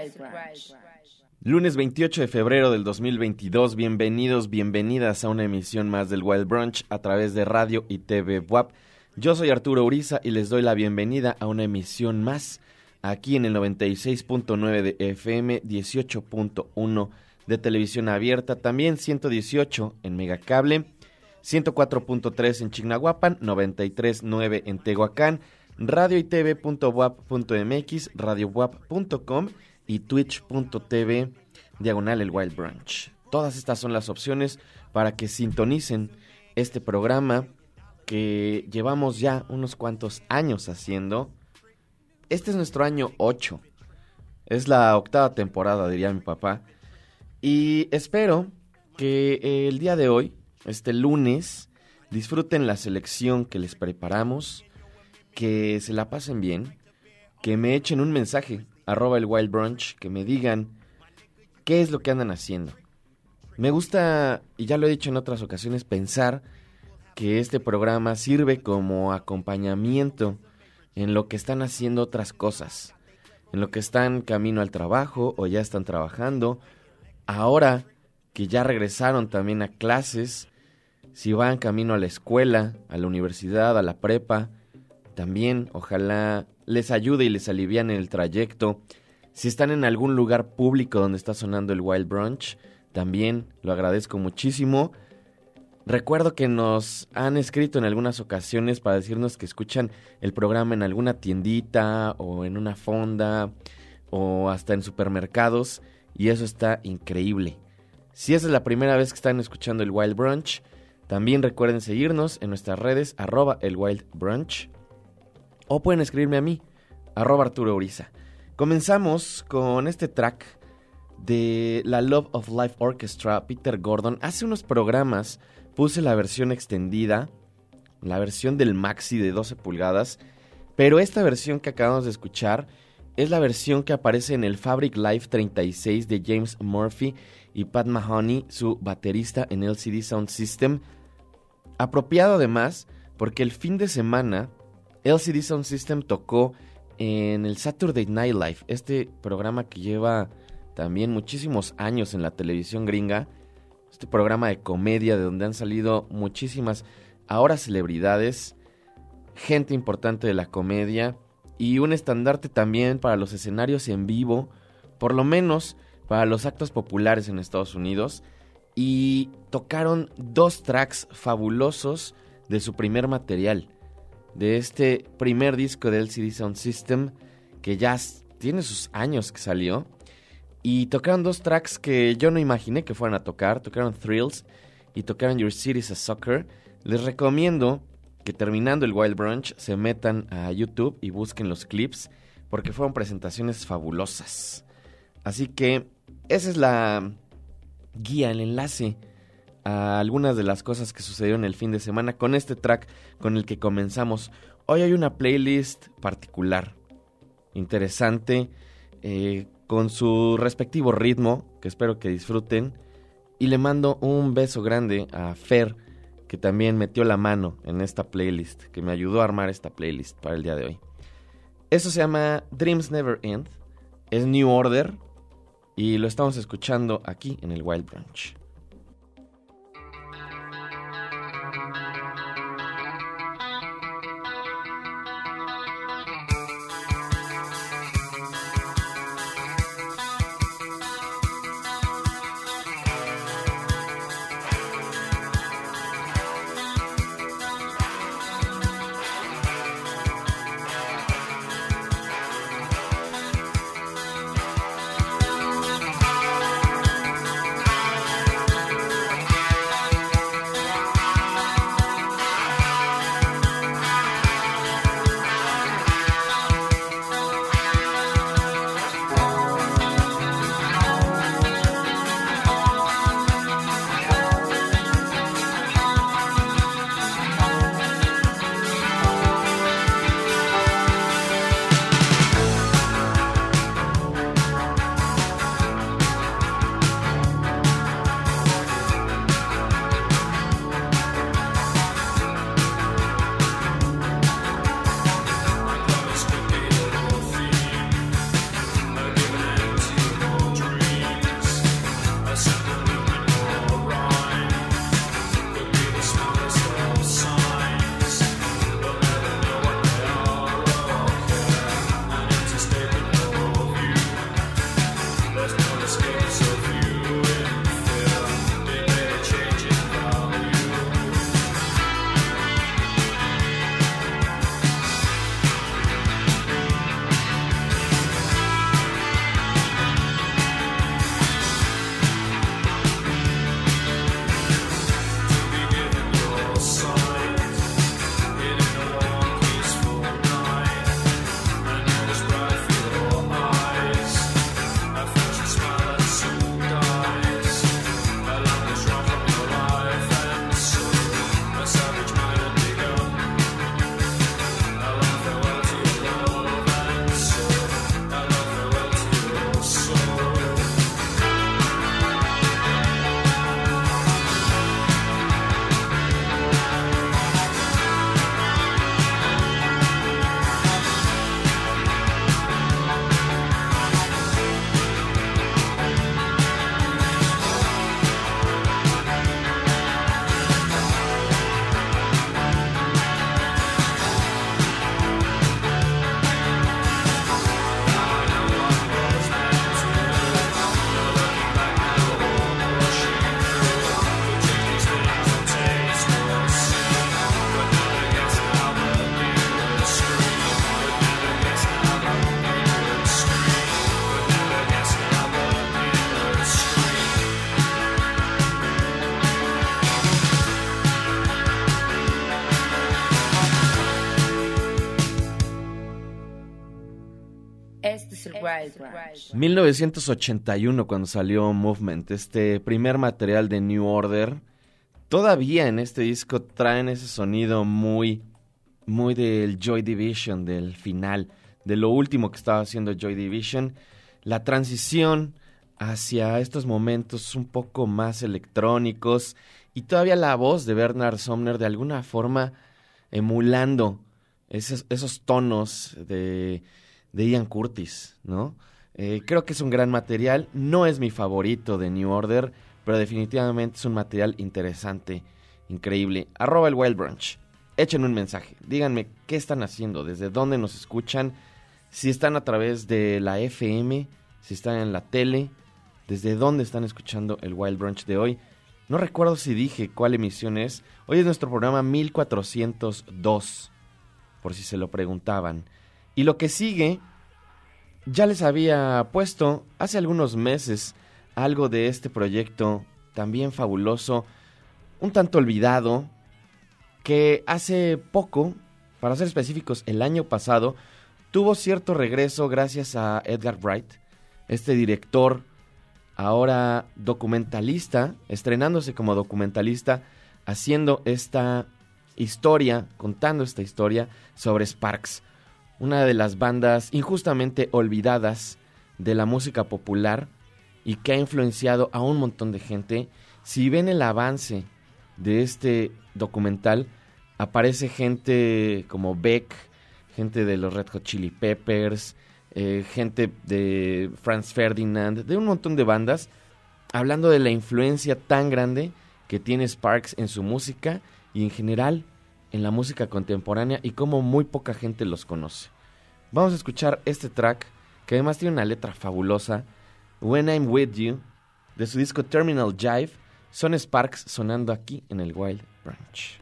Wild Branch. Lunes 28 de febrero del 2022, bienvenidos, bienvenidas a una emisión más del Wild Brunch a través de radio y TV WAP. Yo soy Arturo Uriza y les doy la bienvenida a una emisión más aquí en el 96.9 de FM, 18.1 de televisión abierta, también 118 en Megacable, 104.3 en Chignahuapan, 93.9 en Tehuacán, radio y tv.wap.mx, radiowap.com y twitch.tv diagonal el Wild Branch. Todas estas son las opciones para que sintonicen este programa que llevamos ya unos cuantos años haciendo. Este es nuestro año 8. Es la octava temporada, diría mi papá. Y espero que el día de hoy, este lunes, disfruten la selección que les preparamos, que se la pasen bien, que me echen un mensaje arroba el Wild Brunch, que me digan qué es lo que andan haciendo. Me gusta, y ya lo he dicho en otras ocasiones, pensar que este programa sirve como acompañamiento en lo que están haciendo otras cosas, en lo que están camino al trabajo o ya están trabajando, ahora que ya regresaron también a clases, si van camino a la escuela, a la universidad, a la prepa, también ojalá les ayude y les alivian el trayecto. Si están en algún lugar público donde está sonando el Wild Brunch, también lo agradezco muchísimo. Recuerdo que nos han escrito en algunas ocasiones para decirnos que escuchan el programa en alguna tiendita o en una fonda o hasta en supermercados y eso está increíble. Si esa es la primera vez que están escuchando el Wild Brunch, también recuerden seguirnos en nuestras redes arroba el Wild Brunch o pueden escribirme a mí, arroba Arturo Uriza. Comenzamos con este track de la Love of Life Orchestra, Peter Gordon. Hace unos programas puse la versión extendida, la versión del maxi de 12 pulgadas, pero esta versión que acabamos de escuchar es la versión que aparece en el Fabric Live 36 de James Murphy y Pat Mahoney, su baterista en LCD Sound System. Apropiado además porque el fin de semana LCD Sound System tocó en el Saturday Night Live, este programa que lleva también muchísimos años en la televisión gringa, este programa de comedia de donde han salido muchísimas ahora celebridades, gente importante de la comedia y un estandarte también para los escenarios en vivo, por lo menos para los actos populares en Estados Unidos y tocaron dos tracks fabulosos de su primer material de este primer disco del LCD Sound System que ya tiene sus años que salió. Y tocaron dos tracks que yo no imaginé que fueran a tocar. Tocaron Thrills y tocaron Your City's a Soccer. Les recomiendo que terminando el Wild Brunch se metan a YouTube y busquen los clips porque fueron presentaciones fabulosas. Así que esa es la guía, el enlace a algunas de las cosas que sucedieron el fin de semana con este track con el que comenzamos. Hoy hay una playlist particular, interesante, eh, con su respectivo ritmo, que espero que disfruten. Y le mando un beso grande a Fer, que también metió la mano en esta playlist, que me ayudó a armar esta playlist para el día de hoy. Eso se llama Dreams Never End, es New Order, y lo estamos escuchando aquí en el Wild Branch. 1981 cuando salió Movement, este primer material de New Order. Todavía en este disco traen ese sonido muy, muy del Joy Division, del final, de lo último que estaba haciendo Joy Division. La transición hacia estos momentos un poco más electrónicos y todavía la voz de Bernard Sumner de alguna forma emulando esos, tonos de, Ian Curtis, ¿no? Eh, creo que es un gran material, no es mi favorito de New Order, pero definitivamente es un material interesante, increíble. Arroba el Wild Brunch, echen un mensaje, díganme qué están haciendo, desde dónde nos escuchan, si están a través de la FM, si están en la tele, desde dónde están escuchando el Wild Brunch de hoy. No recuerdo si dije cuál emisión es. Hoy es nuestro programa 1402, por si se lo preguntaban. Y lo que sigue, ya les había puesto hace algunos meses algo de este proyecto también fabuloso, un tanto olvidado, que hace poco, para ser específicos, el año pasado, tuvo cierto regreso gracias a Edgar Wright, este director ahora documentalista, estrenándose como documentalista, haciendo esta historia, contando esta historia sobre Sparks, una de las bandas injustamente olvidadas de la música popular y que ha influenciado a un montón de gente. Si ven el avance de este documental, aparece gente como Beck, gente de los Red Hot Chili Peppers, eh, gente de Franz Ferdinand, de un montón de bandas, hablando de la influencia tan grande que tiene Sparks en su música y en general en la música contemporánea y cómo muy poca gente los conoce. Vamos a escuchar este track que además tiene una letra fabulosa, When I'm With You, de su disco Terminal Jive, son Sparks sonando aquí en el Wild Branch.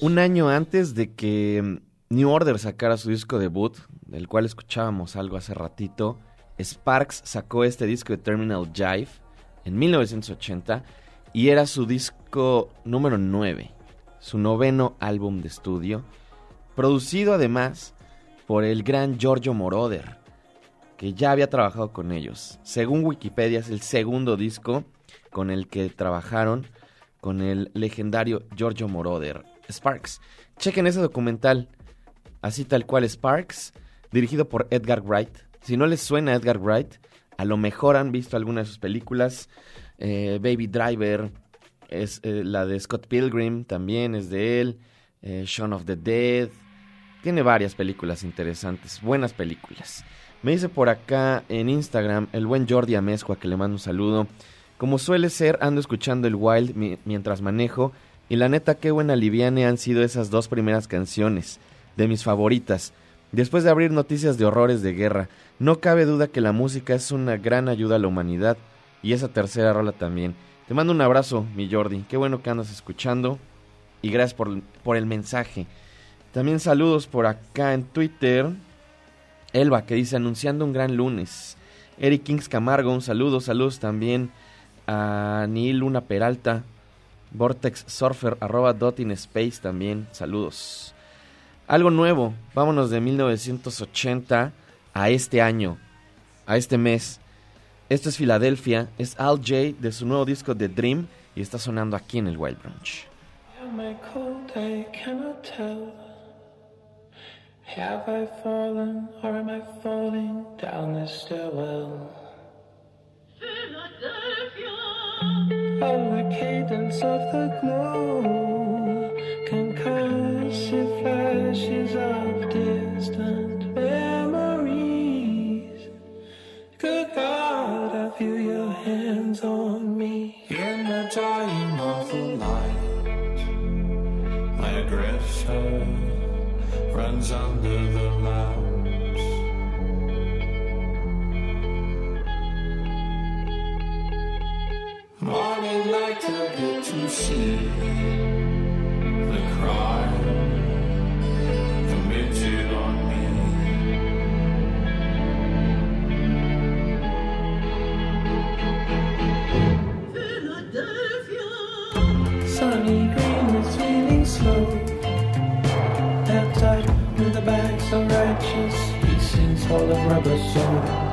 Un año antes de que mm, New Order sacara su disco debut, del cual escuchábamos algo hace ratito, Sparks sacó este disco de Terminal Jive en 1980 y era su disco número 9, su noveno álbum de estudio, producido además por el gran Giorgio Moroder, que ya había trabajado con ellos. Según Wikipedia es el segundo disco con el que trabajaron con el legendario Giorgio Moroder, Sparks. Chequen ese documental, así tal cual Sparks, dirigido por Edgar Wright. Si no les suena Edgar Wright, a lo mejor han visto alguna de sus películas. Eh, Baby Driver, es eh, la de Scott Pilgrim, también es de él. Eh, Shaun of the Dead. Tiene varias películas interesantes, buenas películas. Me dice por acá en Instagram el buen Jordi Amezcua que le mando un saludo. Como suele ser, ando escuchando el Wild mientras manejo y la neta qué buena liviane han sido esas dos primeras canciones, de mis favoritas. Después de abrir noticias de horrores de guerra, no cabe duda que la música es una gran ayuda a la humanidad y esa tercera rola también. Te mando un abrazo, mi Jordi, qué bueno que andas escuchando y gracias por, por el mensaje. También saludos por acá en Twitter. Elba que dice anunciando un gran lunes. Eric Kings Camargo, un saludo, saludos también a Neil Luna Peralta, Vortex Surfer, arroba dot in space también, saludos. Algo nuevo, vámonos de 1980 a este año, a este mes. Esto es Filadelfia, es Al J de su nuevo disco The Dream y está sonando aquí en el Wild Branch. Have I fallen or am I falling down this stairwell? Oh, the cadence of the glow, concussive flashes of distant memories. Good God, I feel your hands on me in the dying of the light. My aggressor runs under the light. To get to see the crime committed on me. Sunny green is feeling slow. Outside with the bags of righteous, he sings all the rubber soul.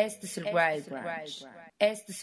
Este es el Wild Branch. Este es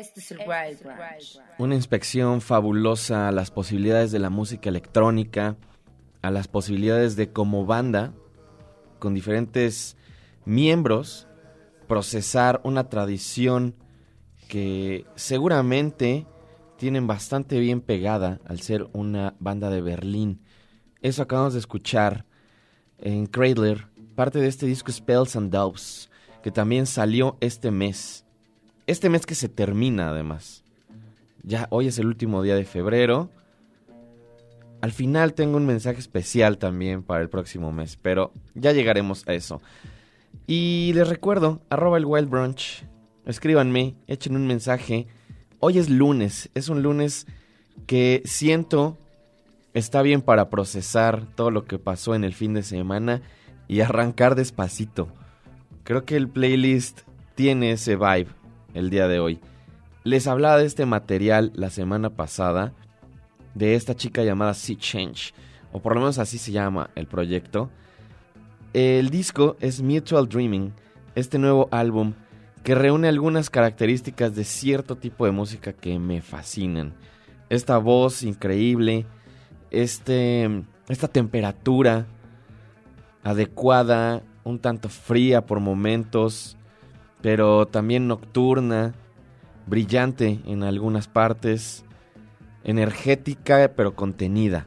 Este es el Wild Branch. Una inspección fabulosa a las posibilidades de la música electrónica, a las posibilidades de como banda, con diferentes miembros, procesar una tradición que seguramente tienen bastante bien pegada al ser una banda de Berlín. Eso acabamos de escuchar en Cradler, parte de este disco Spells and Doves, que también salió este mes. Este mes que se termina además. Ya hoy es el último día de febrero. Al final tengo un mensaje especial también para el próximo mes, pero ya llegaremos a eso. Y les recuerdo, arroba el Wild Brunch, escríbanme, echen un mensaje. Hoy es lunes, es un lunes que siento está bien para procesar todo lo que pasó en el fin de semana y arrancar despacito. Creo que el playlist tiene ese vibe el día de hoy. Les hablaba de este material la semana pasada, de esta chica llamada Sea Change, o por lo menos así se llama el proyecto. El disco es Mutual Dreaming, este nuevo álbum que reúne algunas características de cierto tipo de música que me fascinan. Esta voz increíble, este, esta temperatura adecuada, un tanto fría por momentos, pero también nocturna, brillante en algunas partes, energética pero contenida.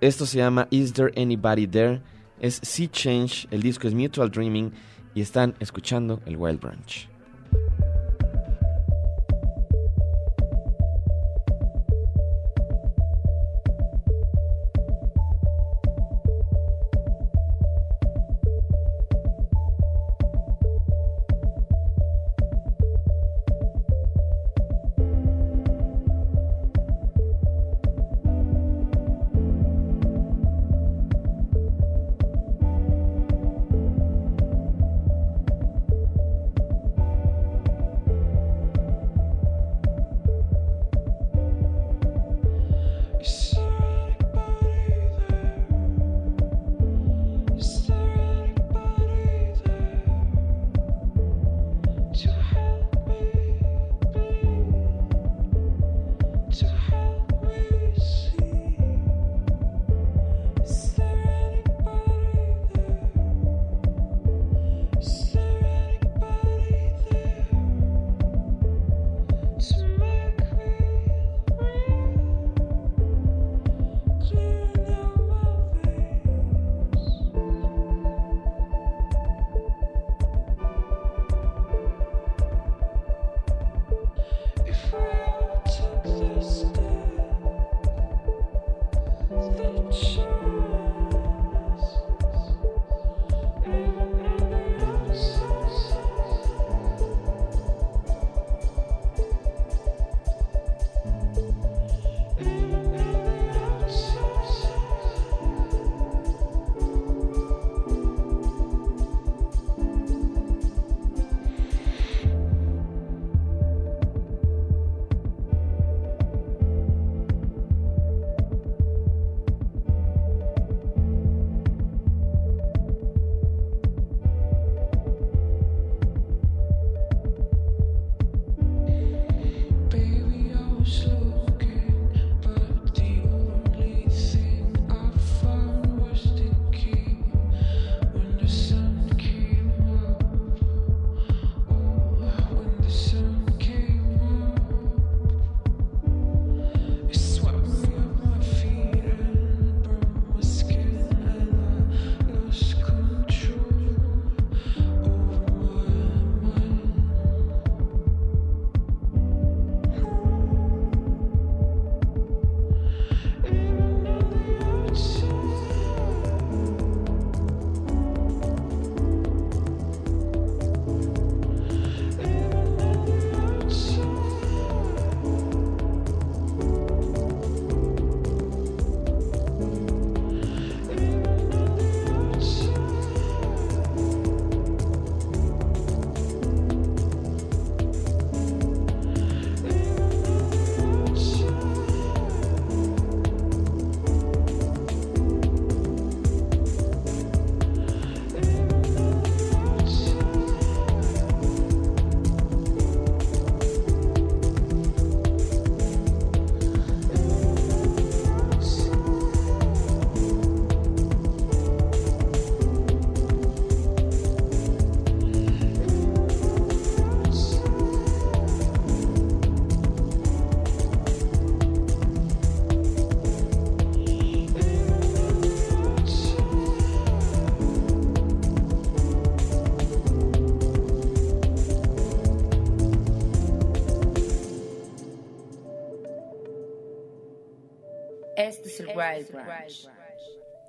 Esto se llama Is There Anybody There? Es Sea Change, el disco es Mutual Dreaming y están escuchando el Wild Branch.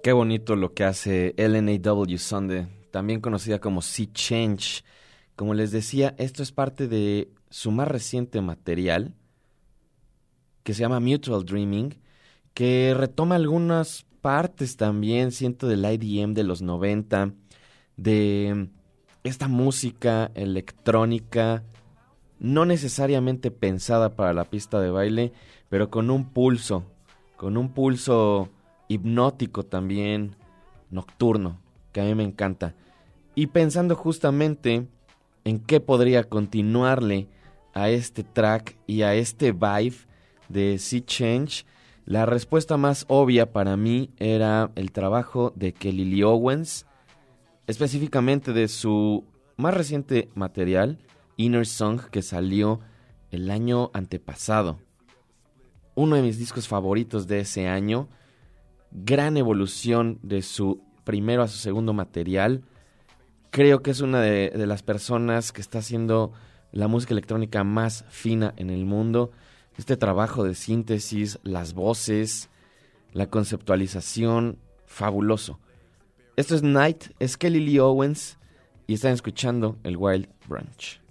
Qué bonito lo que hace LNAW Sunday, también conocida como Sea Change. Como les decía, esto es parte de su más reciente material, que se llama Mutual Dreaming, que retoma algunas partes también, siento, del IDM de los 90, de esta música electrónica, no necesariamente pensada para la pista de baile, pero con un pulso, con un pulso hipnótico también, nocturno, que a mí me encanta. Y pensando justamente en qué podría continuarle a este track y a este vibe de Sea Change, la respuesta más obvia para mí era el trabajo de Kelly Lee Owens, específicamente de su más reciente material, Inner Song, que salió el año antepasado. Uno de mis discos favoritos de ese año, gran evolución de su primero a su segundo material. Creo que es una de, las personas que está haciendo la música electrónica más fina en el mundo este trabajo de síntesis, las voces, la conceptualización, fabuloso. Esto es Night, es Kelly Lee Owens y están escuchando el Wild Branch.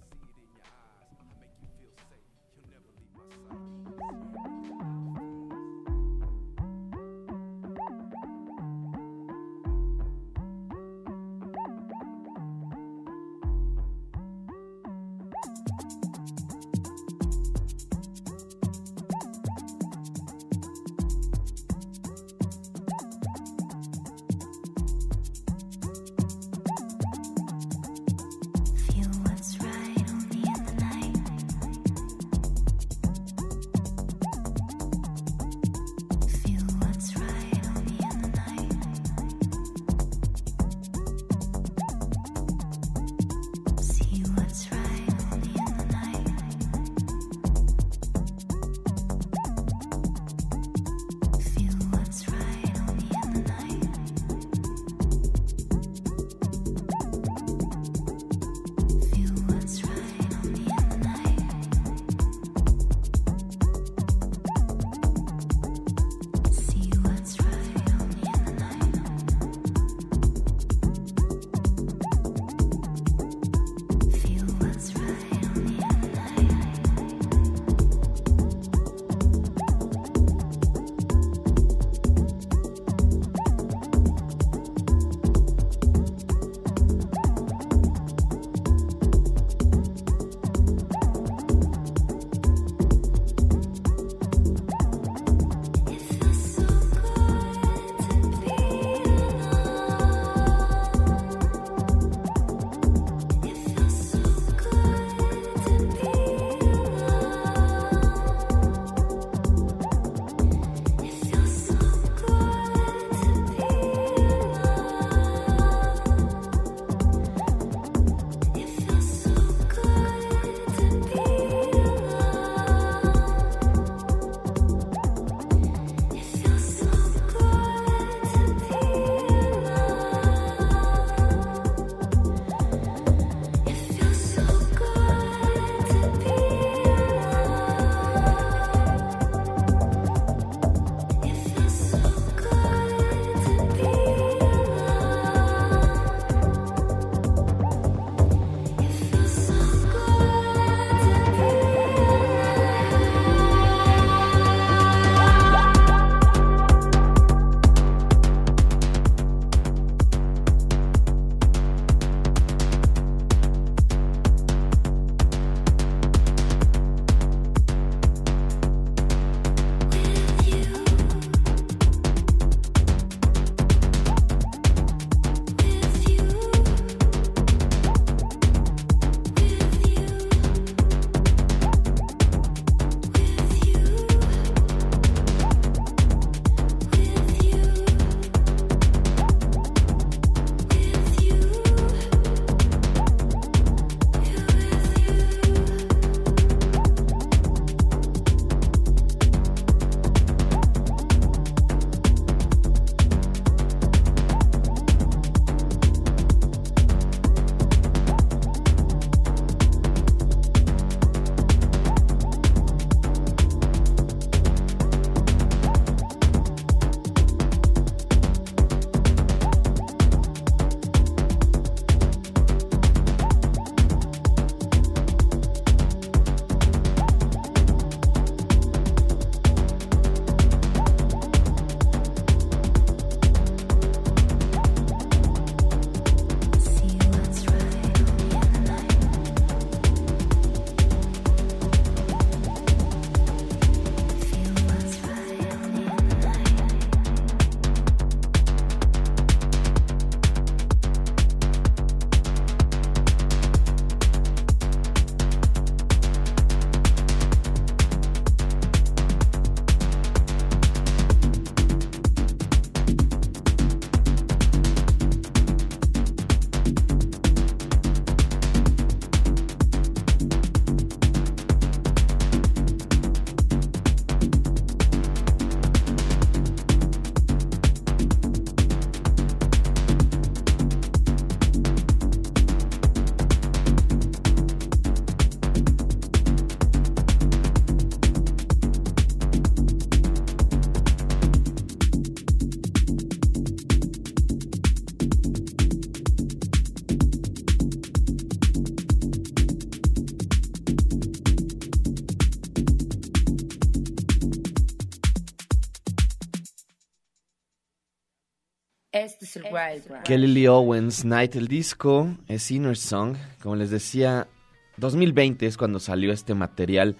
Wild. Kelly Lee Owens, Night, el disco es Inner Song. Como les decía, 2020 es cuando salió este material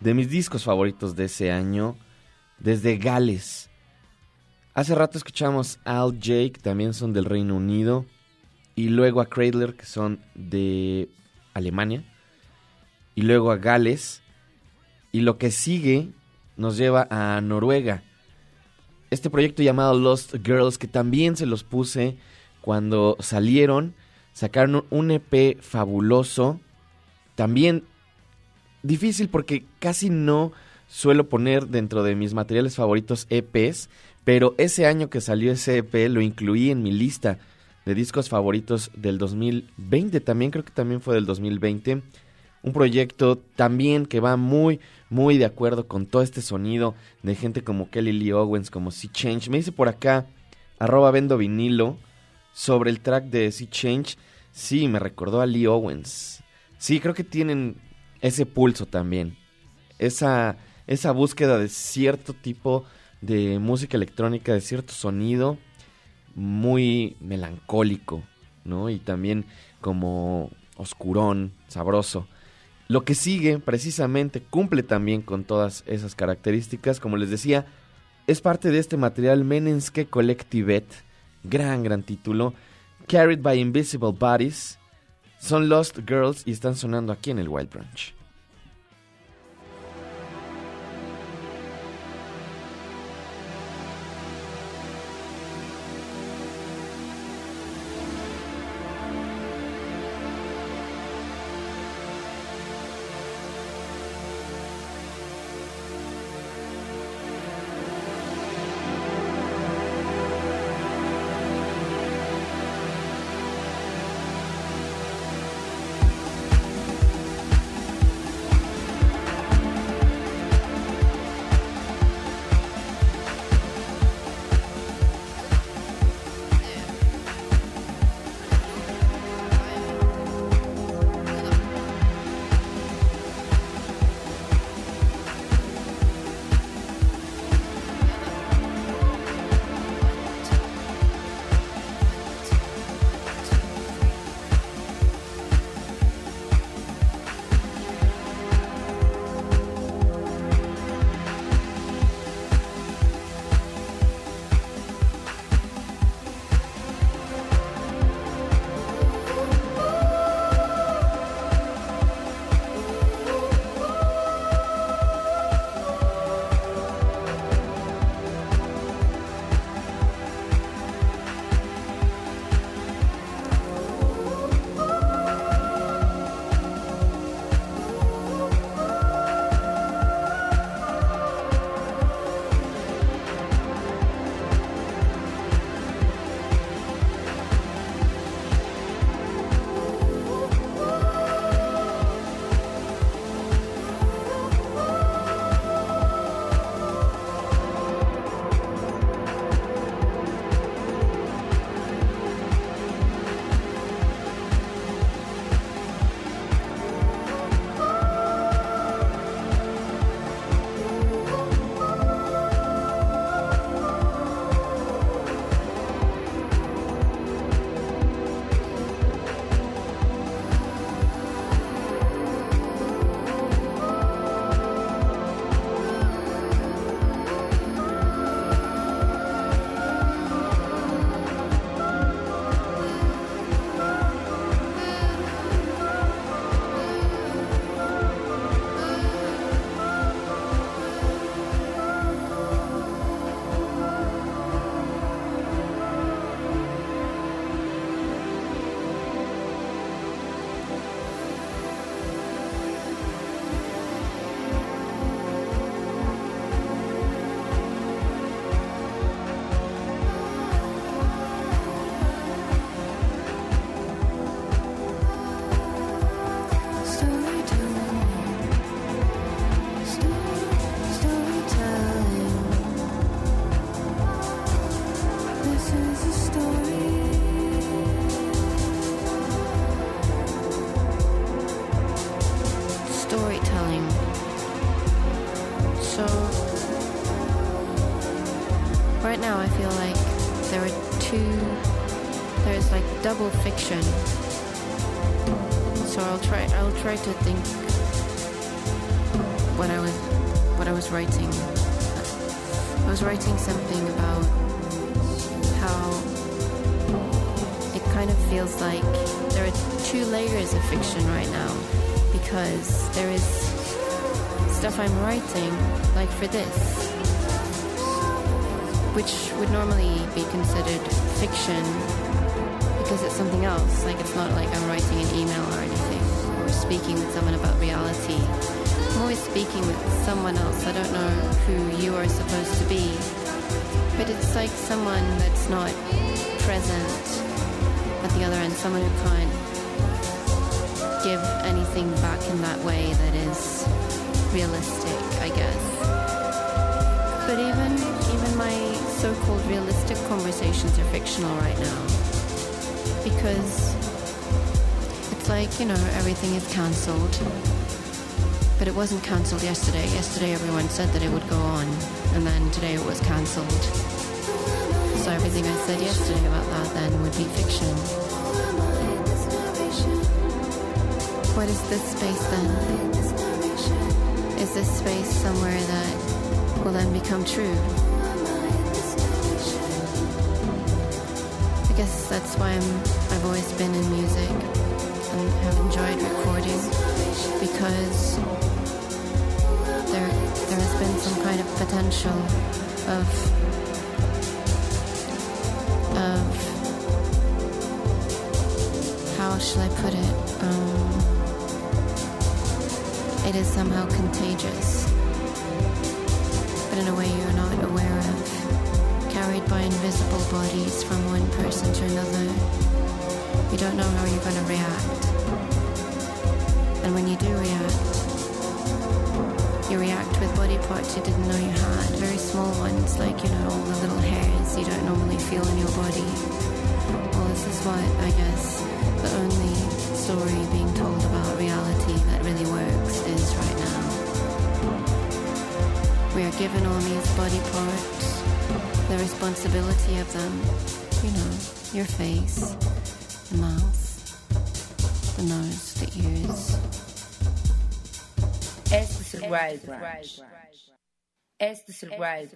de mis discos favoritos de ese año, desde Gales. Hace rato escuchamos Al Jake, también son del Reino Unido, y luego a Cradler, que son de Alemania, y luego a Gales, y lo que sigue nos lleva a Noruega. Este proyecto llamado Lost Girls, que también se los puse cuando salieron, sacaron un EP fabuloso, también difícil porque casi no suelo poner dentro de mis materiales favoritos EPs, pero ese año que salió ese EP lo incluí en mi lista de discos favoritos del 2020, también creo que también fue del 2020. Un proyecto también que va muy, muy de acuerdo con todo este sonido de gente como Kelly Lee Owens, como Sea Change. Me dice por acá, arroba vendo vinilo, sobre el track de Sea Change. Sí, me recordó a Lee Owens. Sí, creo que tienen ese pulso también. Esa, esa búsqueda de cierto tipo de música electrónica, de cierto sonido muy melancólico, ¿no? Y también como oscurón, sabroso. Lo que sigue precisamente cumple también con todas esas características, como les decía, es parte de este material Menenske Collectivet, gran, gran título, Carried by Invisible Bodies, son Lost Girls y están sonando aquí en el Wild Branch. Try, to think what I was, what I was writing. I was writing something about how it kind of feels like there are two layers of fiction right now because there is stuff I'm writing, like for this, which would normally be considered fiction because it's something else. Like it's not like I'm writing an email or anything speaking with someone about reality. I'm always speaking with someone else. I don't know who you are supposed to be, but it's like someone that's not present at the other end, someone who can't give anything back in that way that is realistic, I guess. But even even my so-called realistic conversations are fictional right now. Because like, you know, everything is cancelled. But it wasn't cancelled yesterday. Yesterday everyone said that it would go on, and then today it was cancelled. So everything I said yesterday about that then would be fiction. What is this space then? Is this space somewhere that will then become true? I guess that's why I'm, I've always been in music have enjoyed recording because there, there has been some kind of potential of, of, how shall I put it? Um, it is somehow contagious, but in a way you're not aware of, carried by invisible bodies from one person to another. You don't know how you're going to react. And when you do react, you react with body parts you didn't know you had, very small ones, like, you know, all the little hairs you don't normally feel in your body. Well, this is what, I guess, the only story being told about reality that really works is right now. We are given all these body parts, the responsibility of them, you know, your face, the mouth, the nose, Este es el Wild Branch. Este es el Wild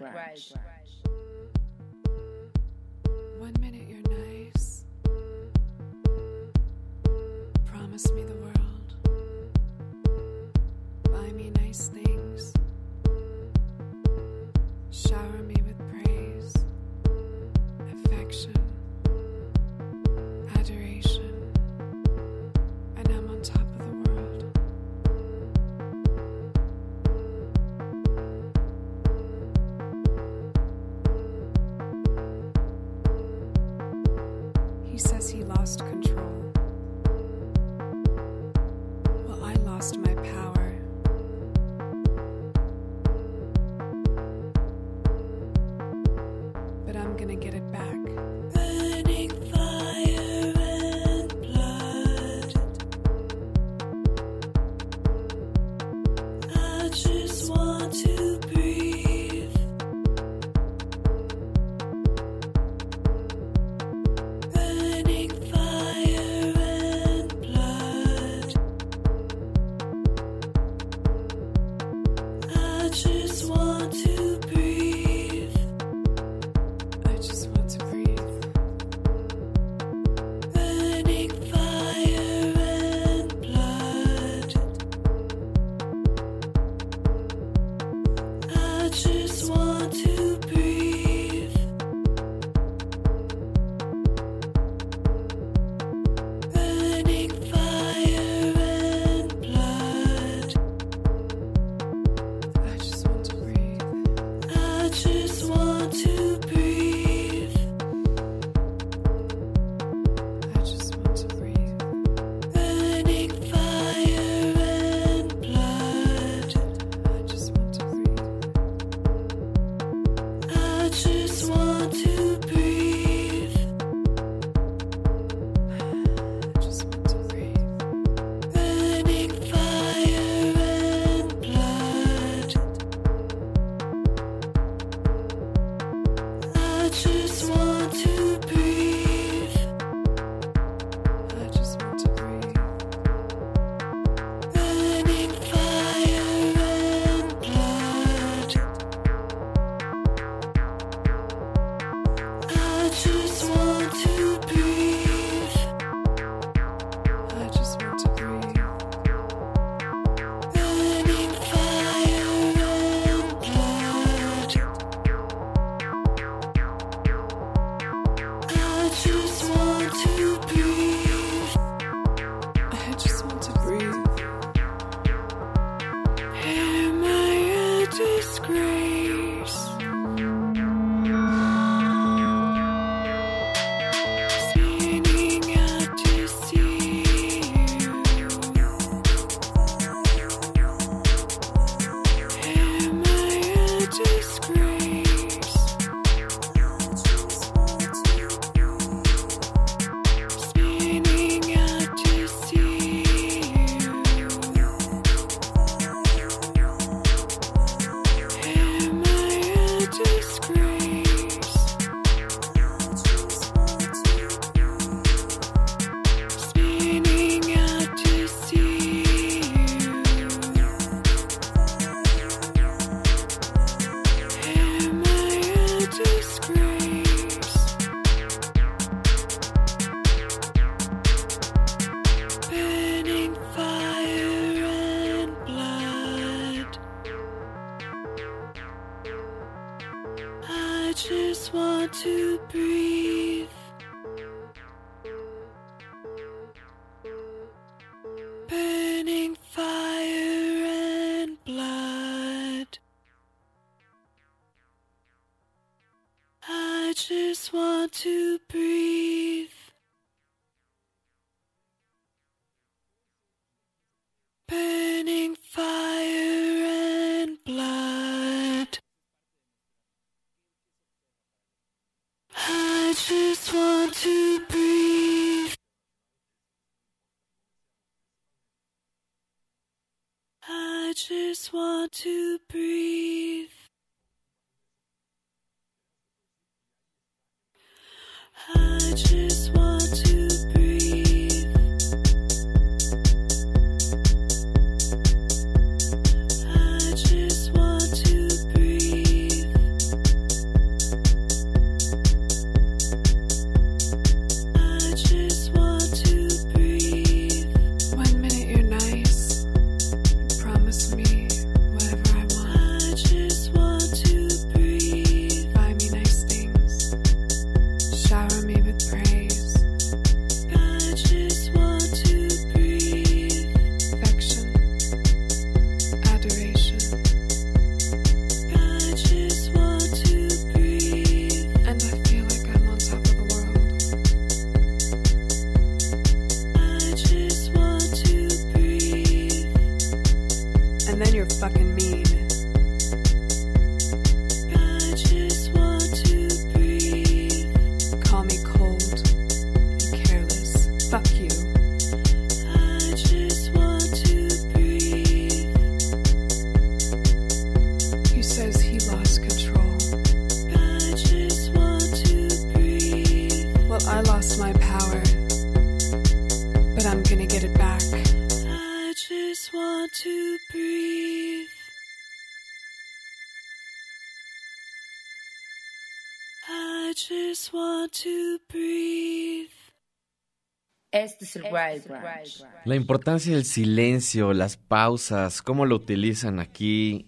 Branch. La importancia del silencio, las pausas, cómo lo utilizan aquí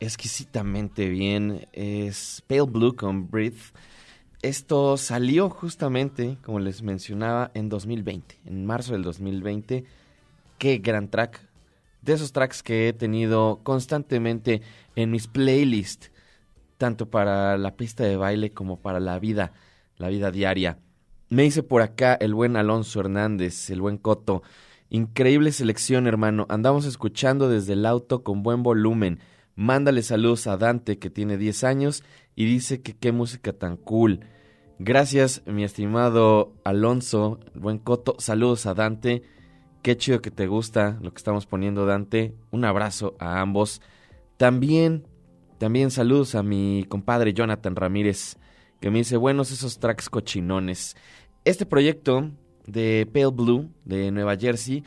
exquisitamente bien. Es Pale Blue con Breathe. Esto salió justamente, como les mencionaba, en 2020, en marzo del 2020. Qué gran track. De esos tracks que he tenido constantemente en mis playlists, tanto para la pista de baile como para la vida, la vida diaria. Me dice por acá el buen Alonso Hernández, el buen Coto. Increíble selección, hermano. Andamos escuchando desde el auto con buen volumen. Mándale saludos a Dante, que tiene 10 años, y dice que qué música tan cool. Gracias, mi estimado Alonso, el buen Coto. Saludos a Dante. Qué chido que te gusta lo que estamos poniendo, Dante. Un abrazo a ambos. También, también saludos a mi compadre Jonathan Ramírez, que me dice, buenos esos tracks cochinones. Este proyecto de Pale Blue de Nueva Jersey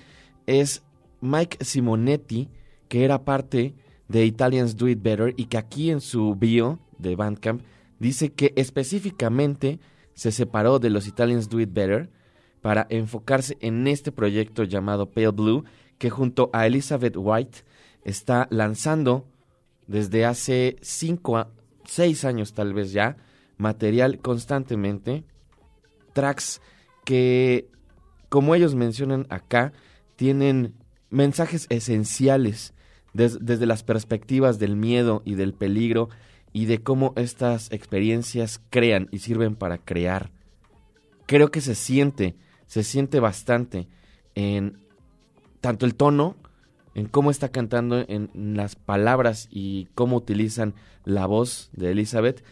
es Mike Simonetti, que era parte de Italians Do It Better y que aquí en su bio de Bandcamp dice que específicamente se separó de los Italians Do It Better para enfocarse en este proyecto llamado Pale Blue, que junto a Elizabeth White está lanzando desde hace 5 a 6 años tal vez ya, material constantemente, tracks que, como ellos mencionan acá, tienen mensajes esenciales desde las perspectivas del miedo y del peligro y de cómo estas experiencias crean y sirven para crear. Creo que se siente, se siente bastante en tanto el tono, en cómo está cantando, en las palabras y cómo utilizan la voz de Elizabeth,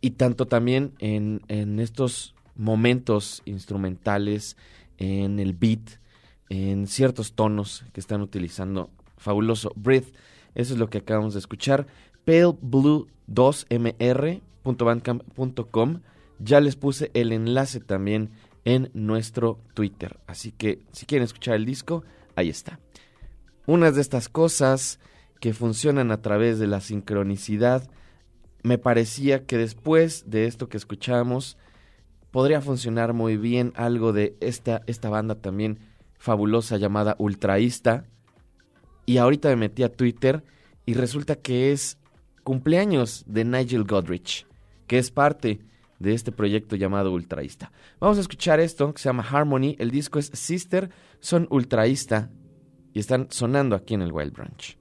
y tanto también en, en estos momentos instrumentales, en el beat, en ciertos tonos que están utilizando. Fabuloso. Breath, eso es lo que acabamos de escuchar. Pale Blue 2mr.bandcamp.com. Ya les puse el enlace también en nuestro Twitter. Así que si quieren escuchar el disco, ahí está. Unas de estas cosas que funcionan a través de la sincronicidad, me parecía que después de esto que escuchamos, podría funcionar muy bien algo de esta, esta banda también fabulosa llamada Ultraísta. Y ahorita me metí a Twitter y resulta que es cumpleaños de Nigel Godrich, que es parte de este proyecto llamado Ultraísta. Vamos a escuchar esto que se llama Harmony. El disco es Sister, son Ultraísta y están sonando aquí en el Wild Branch.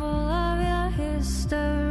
full of your history.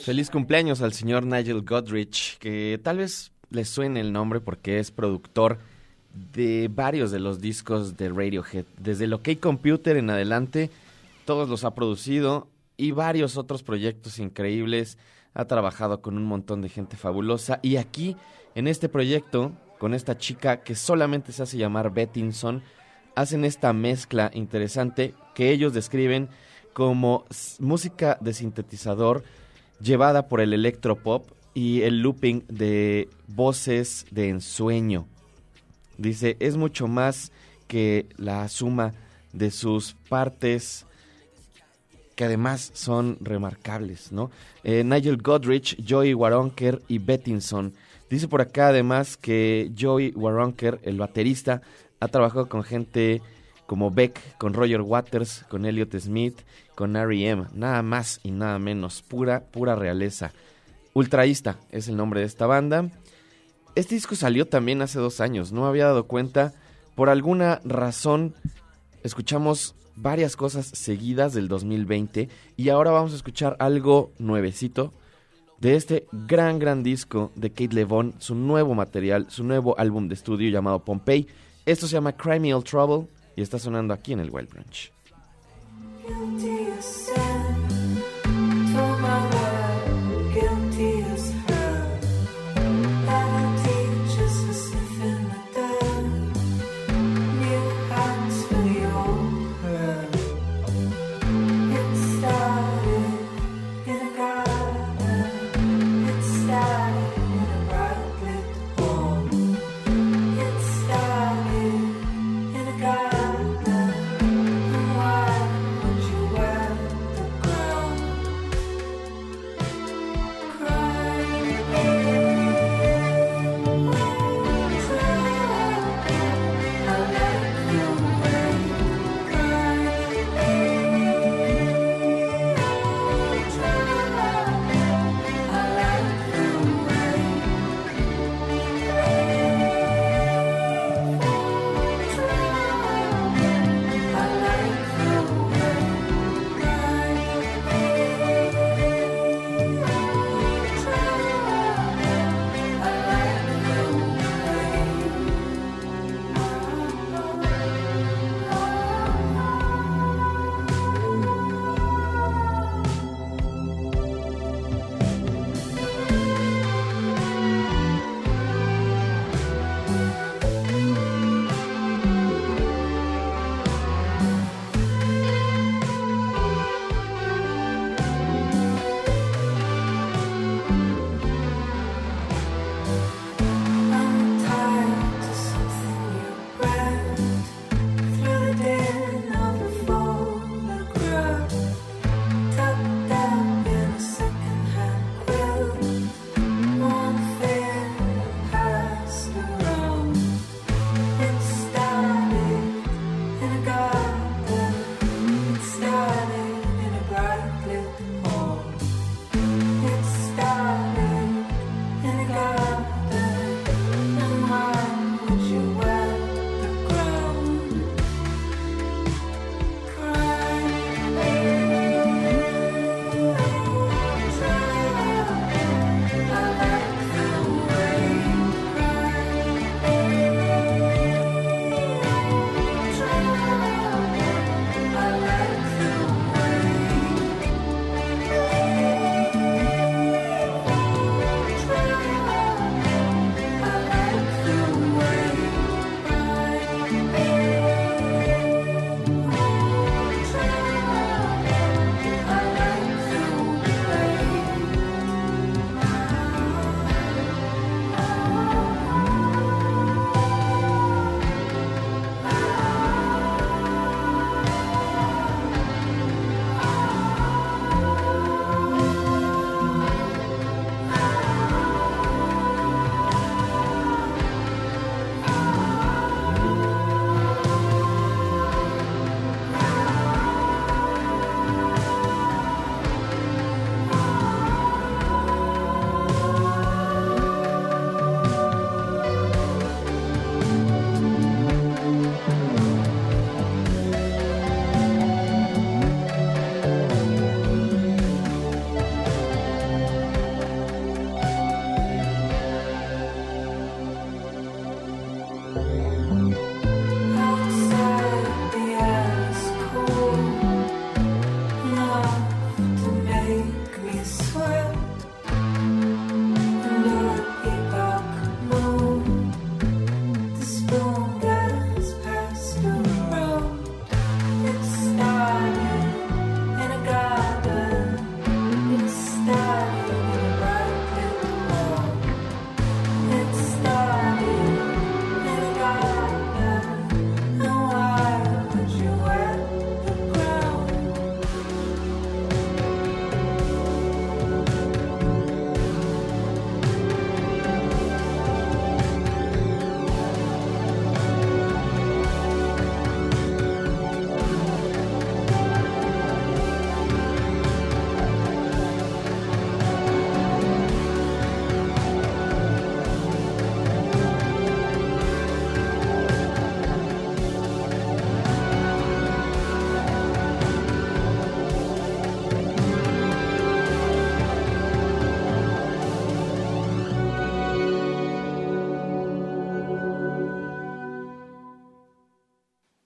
Feliz cumpleaños al señor Nigel Godrich, que tal vez le suene el nombre porque es productor de varios de los discos de Radiohead. Desde el OK Computer en adelante, todos los ha producido y varios otros proyectos increíbles. Ha trabajado con un montón de gente fabulosa. Y aquí, en este proyecto, con esta chica que solamente se hace llamar Bettinson, hacen esta mezcla interesante que ellos describen como música de sintetizador llevada por el electropop y el looping de voces de ensueño. Dice, es mucho más que la suma de sus partes que además son remarcables, ¿no? Eh, Nigel Godrich, Joey Waronker y Bettinson. Dice por acá además que Joey Waronker, el baterista, ha trabajado con gente como Beck, con Roger Waters, con Elliot Smith, con R.E.M., nada más y nada menos, pura, pura realeza. Ultraísta es el nombre de esta banda. Este disco salió también hace dos años, no me había dado cuenta. Por alguna razón, escuchamos varias cosas seguidas del 2020 y ahora vamos a escuchar algo nuevecito de este gran, gran disco de Kate Levon, su nuevo material, su nuevo álbum de estudio llamado Pompeii. Esto se llama Criminal Trouble y está sonando aquí en el Wild Branch. Guilty as sin,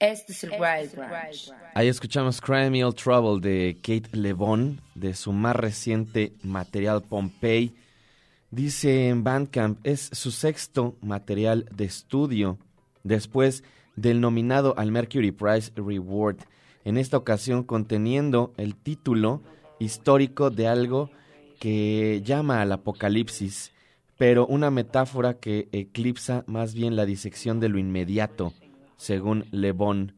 Este es el Wild Branch. Ahí escuchamos Crime Me All Trouble de Kate Levon, de su más reciente material Pompeii. Dice en Bandcamp, es su sexto material de estudio, después del nominado al Mercury Prize Reward, en esta ocasión conteniendo el título histórico de algo que llama al apocalipsis, pero una metáfora que eclipsa más bien la disección de lo inmediato, según Le Bon.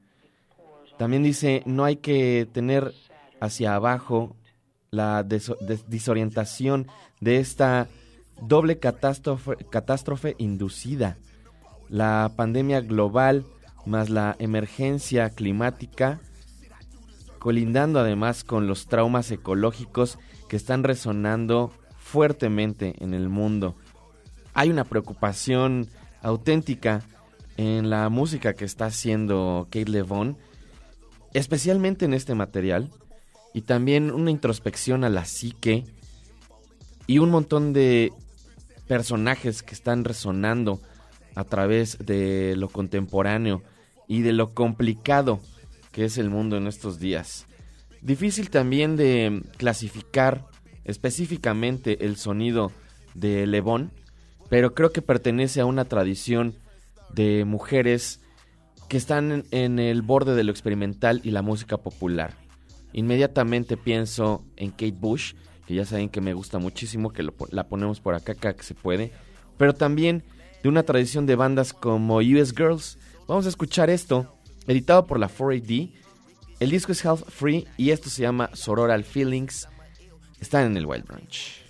También dice, no hay que tener hacia abajo la deso- des- disorientación de esta doble catástrofe inducida. La pandemia global más la emergencia climática, colindando además con los traumas ecológicos que están resonando fuertemente en el mundo. Hay una preocupación auténtica en la música que está haciendo Kate Levon, especialmente en este material, y también una introspección a la psique y un montón de personajes que están resonando a través de lo contemporáneo y de lo complicado que es el mundo en estos días. Difícil también de clasificar específicamente el sonido de Levon, pero creo que pertenece a una tradición de mujeres que están en, el borde de lo experimental y la música popular. Inmediatamente pienso en Kate Bush, que ya saben que me gusta muchísimo, que lo la ponemos por acá cada que se puede, pero también de una tradición de bandas como US Girls. Vamos a escuchar esto, editado por la 4AD. El disco es Health Free y esto se llama Sororal Feelings. Están en el Wild Branch.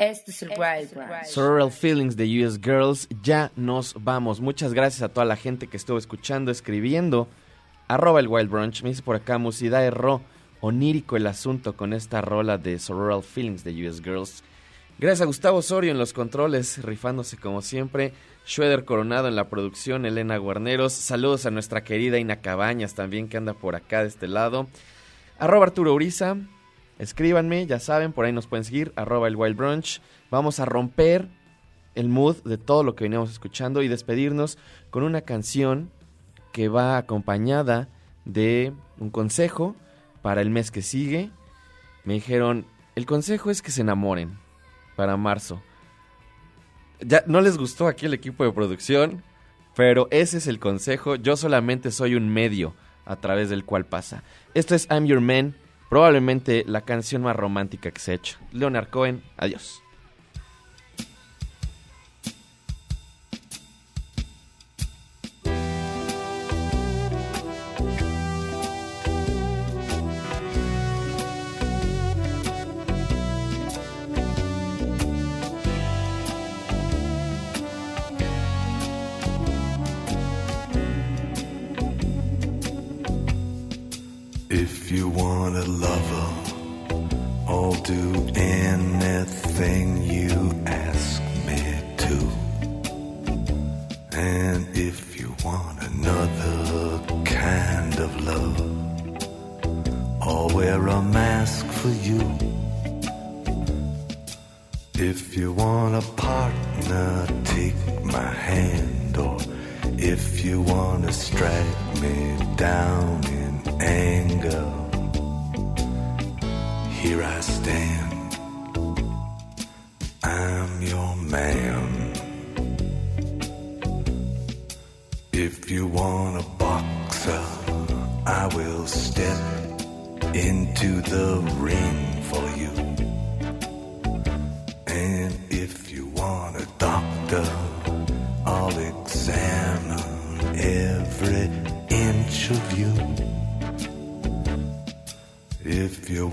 Este es el Wild Branch. Sorrel Feelings de US Girls. Ya nos vamos. Muchas gracias a toda la gente que estuvo escuchando, escribiendo. Arroba el Wild Brunch. Me dice por acá Musidae Ro. onírico el asunto con esta rola de Sorroral Feelings de US Girls. Gracias a Gustavo Osorio en los controles, rifándose como siempre. Schroeder Coronado en la producción, Elena Guarneros. Saludos a nuestra querida Ina Cabañas también que anda por acá de este lado. Arroba Arturo Uriza. Escríbanme, ya saben, por ahí nos pueden seguir. Arroba el Wild Brunch. Vamos a romper el mood de todo lo que veníamos escuchando y despedirnos con una canción que va acompañada de un consejo para el mes que sigue. Me dijeron, el consejo es que se enamoren para marzo. Ya no les gustó aquí el equipo de producción, pero ese es el consejo. Yo solamente soy un medio a través del cual pasa. Esto es I'm Your Man, probablemente la canción más romántica que se ha hecho. Leonard Cohen, adiós. If you want a partner, take my hand. Or if you want to strike me down in anger, here I stand. I'm your man. If you want a boxer, I will step into the ring for you.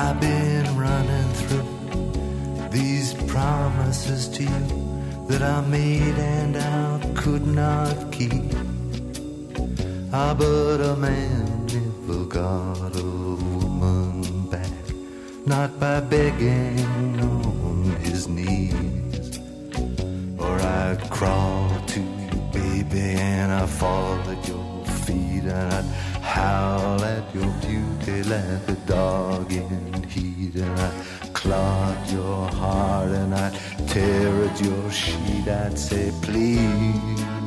I've been running through these promises to you that I made and I could not keep. Ah, but a man never got a woman back, not by begging on his knees. Or I'd crawl to you, baby, and I'd fall at your feet, and I'd howl at your beauty like a dog in heat, and I'd clog your heart, and I'd tear at your sheet. I'd say, please,